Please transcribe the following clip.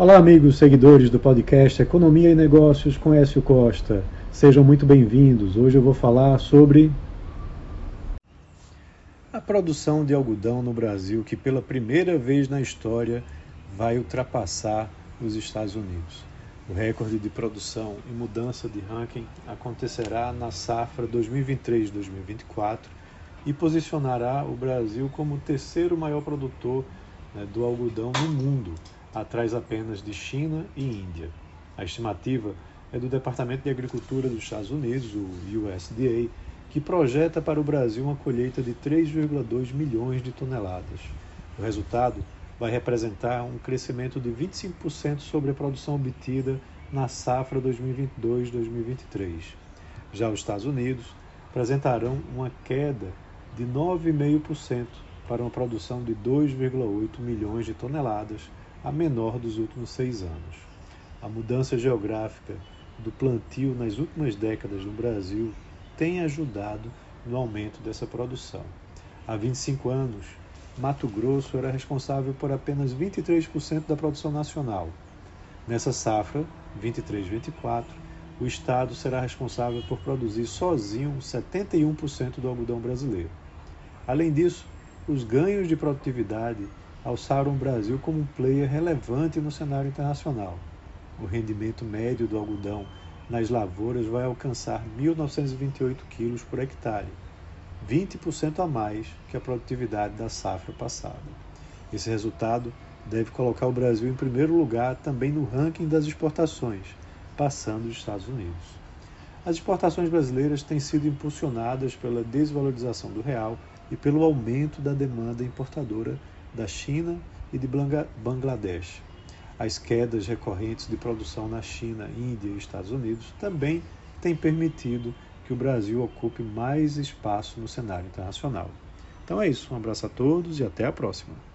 Olá, amigos seguidores do podcast Economia e Negócios com Écio Costa. Sejam muito bem-vindos. Hoje eu vou falar sobre a produção de algodão no Brasil, que pela primeira vez na história vai ultrapassar os Estados Unidos. O recorde de produção e mudança de ranking acontecerá na safra 2023-2024 e posicionará o Brasil como o terceiro maior produtor né, do algodão no mundo atrás apenas de China e Índia. A estimativa é do Departamento de Agricultura dos Estados Unidos, o USDA, que projeta para o Brasil uma colheita de 3,2 milhões de toneladas. O resultado vai representar um crescimento de 25% sobre a produção obtida na safra 2022-2023. Já os Estados Unidos apresentarão uma queda de 9,5% para uma produção de 2,8 milhões de toneladas a menor dos últimos seis anos. A mudança geográfica do plantio nas últimas décadas no Brasil tem ajudado no aumento dessa produção. Há 25 anos, Mato Grosso era responsável por apenas 23% da produção nacional. Nessa safra, 23-24, o Estado será responsável por produzir sozinho 71% do algodão brasileiro. Além disso, os ganhos de produtividade alçaram o Brasil como um player relevante no cenário internacional. O rendimento médio do algodão nas lavouras vai alcançar 1.928 quilos por hectare, 20% a mais que a produtividade da safra passada. Esse resultado deve colocar o Brasil em primeiro lugar também no ranking das exportações, passando os Estados Unidos. As exportações brasileiras têm sido impulsionadas pela desvalorização do real e pelo aumento da demanda importadora da China e de Bangladesh. As quedas recorrentes de produção na China, Índia e Estados Unidos também têm permitido que o Brasil ocupe mais espaço no cenário internacional. Então é isso, um abraço a todos e até a próxima.